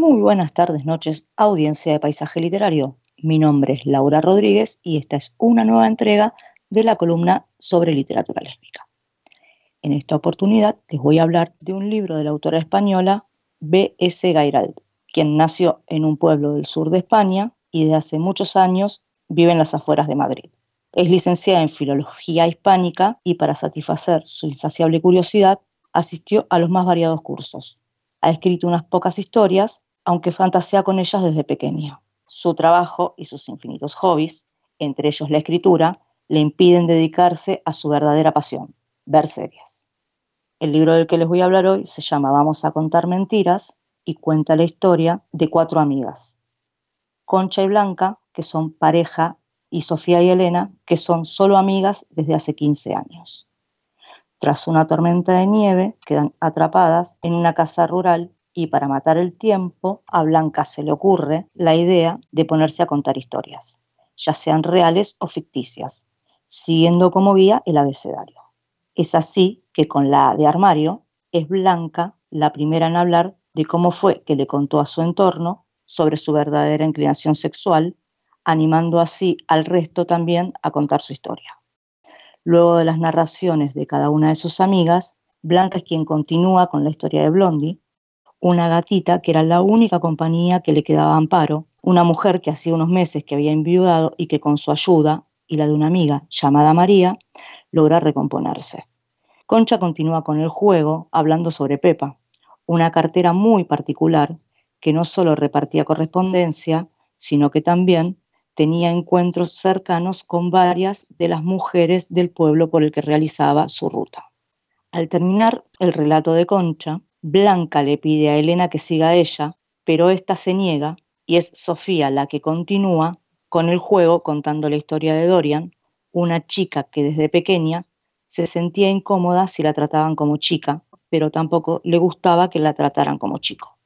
Muy buenas tardes, noches, audiencia de Paisaje Literario. Mi nombre es Laura Rodríguez y esta es una nueva entrega de la columna sobre literatura lésbica. En esta oportunidad les voy a hablar de un libro de la autora española B.S. Gairald, quien nació en un pueblo del sur de España y de hace muchos años vive en las afueras de Madrid. Es licenciada en Filología Hispánica y para satisfacer su insaciable curiosidad asistió a los más variados cursos. Ha escrito unas pocas historias, aunque fantasea con ellas desde pequeña. Su trabajo y sus infinitos hobbies, entre ellos la escritura, le impiden dedicarse a su verdadera pasión, ver series. El libro del que les voy a hablar hoy se llama Vamos a contar mentiras y cuenta la historia de cuatro amigas, Concha y Blanca, que son pareja y Sofía y Elena, que son solo amigas desde hace 15 años. Tras una tormenta de nieve, quedan atrapadas en una casa rural y para matar el tiempo, a Blanca se le ocurre la idea de ponerse a contar historias, ya sean reales o ficticias, siguiendo como guía el abecedario. Es así que con la de armario es Blanca la primera en hablar de cómo fue que le contó a su entorno sobre su verdadera inclinación sexual animando así al resto también a contar su historia. Luego de las narraciones de cada una de sus amigas, Blanca es quien continúa con la historia de Blondie, una gatita que era la única compañía que le quedaba amparo, una mujer que hacía unos meses que había enviudado y que con su ayuda y la de una amiga llamada María logra recomponerse. Concha continúa con el juego hablando sobre Pepa, una cartera muy particular que no solo repartía correspondencia, sino que también tenía encuentros cercanos con varias de las mujeres del pueblo por el que realizaba su ruta. Al terminar el relato de Concha, Blanca le pide a Elena que siga ella, pero ésta se niega y es Sofía la que continúa con el juego contando la historia de Dorian, una chica que desde pequeña se sentía incómoda si la trataban como chica, pero tampoco le gustaba que la trataran como chico.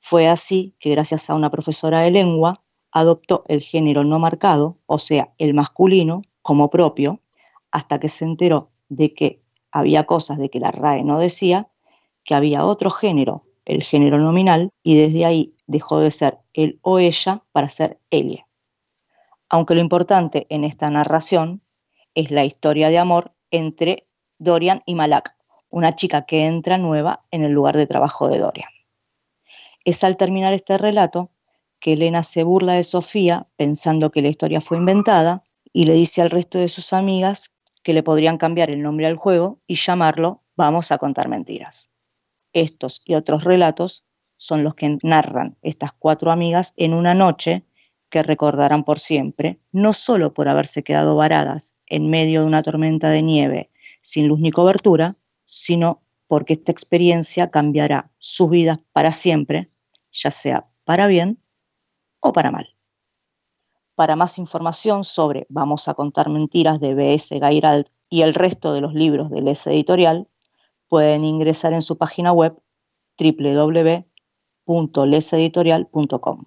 Fue así que gracias a una profesora de lengua, adoptó el género no marcado, o sea, el masculino, como propio, hasta que se enteró de que había cosas de que la RAE no decía, que había otro género, el género nominal, y desde ahí dejó de ser él o ella para ser ella. Aunque lo importante en esta narración es la historia de amor entre Dorian y Malak, una chica que entra nueva en el lugar de trabajo de Dorian. Es al terminar este relato que Elena se burla de Sofía pensando que la historia fue inventada y le dice al resto de sus amigas que le podrían cambiar el nombre al juego y llamarlo Vamos a contar mentiras. Estos y otros relatos son los que narran estas cuatro amigas en una noche que recordarán por siempre, no solo por haberse quedado varadas en medio de una tormenta de nieve sin luz ni cobertura, sino porque esta experiencia cambiará sus vidas para siempre, ya sea para bien o para mal. Para más información sobre Vamos a contar mentiras de B.S. Gairald y el resto de los libros del S editorial, pueden ingresar en su página web www.leseditorial.com.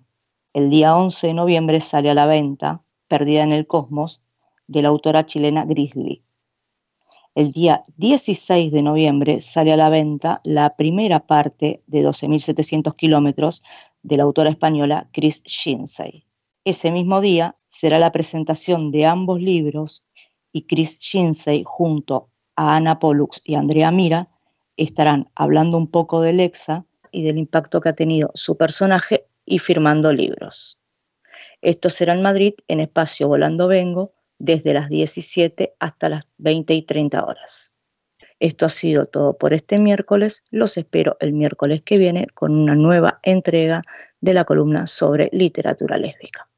El día 11 de noviembre sale a la venta Perdida en el Cosmos de la autora chilena Grizzly. El día 16 de noviembre sale a la venta la primera parte de 12.700 kilómetros de la autora española Chris Shinsey. Ese mismo día será la presentación de ambos libros y Chris Shinsey junto a Ana Pollux y Andrea Mira estarán hablando un poco de Lexa y del impacto que ha tenido su personaje y firmando libros. Esto será en Madrid en espacio Volando Vengo desde las 17 hasta las 20 y 30 horas. Esto ha sido todo por este miércoles. Los espero el miércoles que viene con una nueva entrega de la columna sobre literatura lésbica.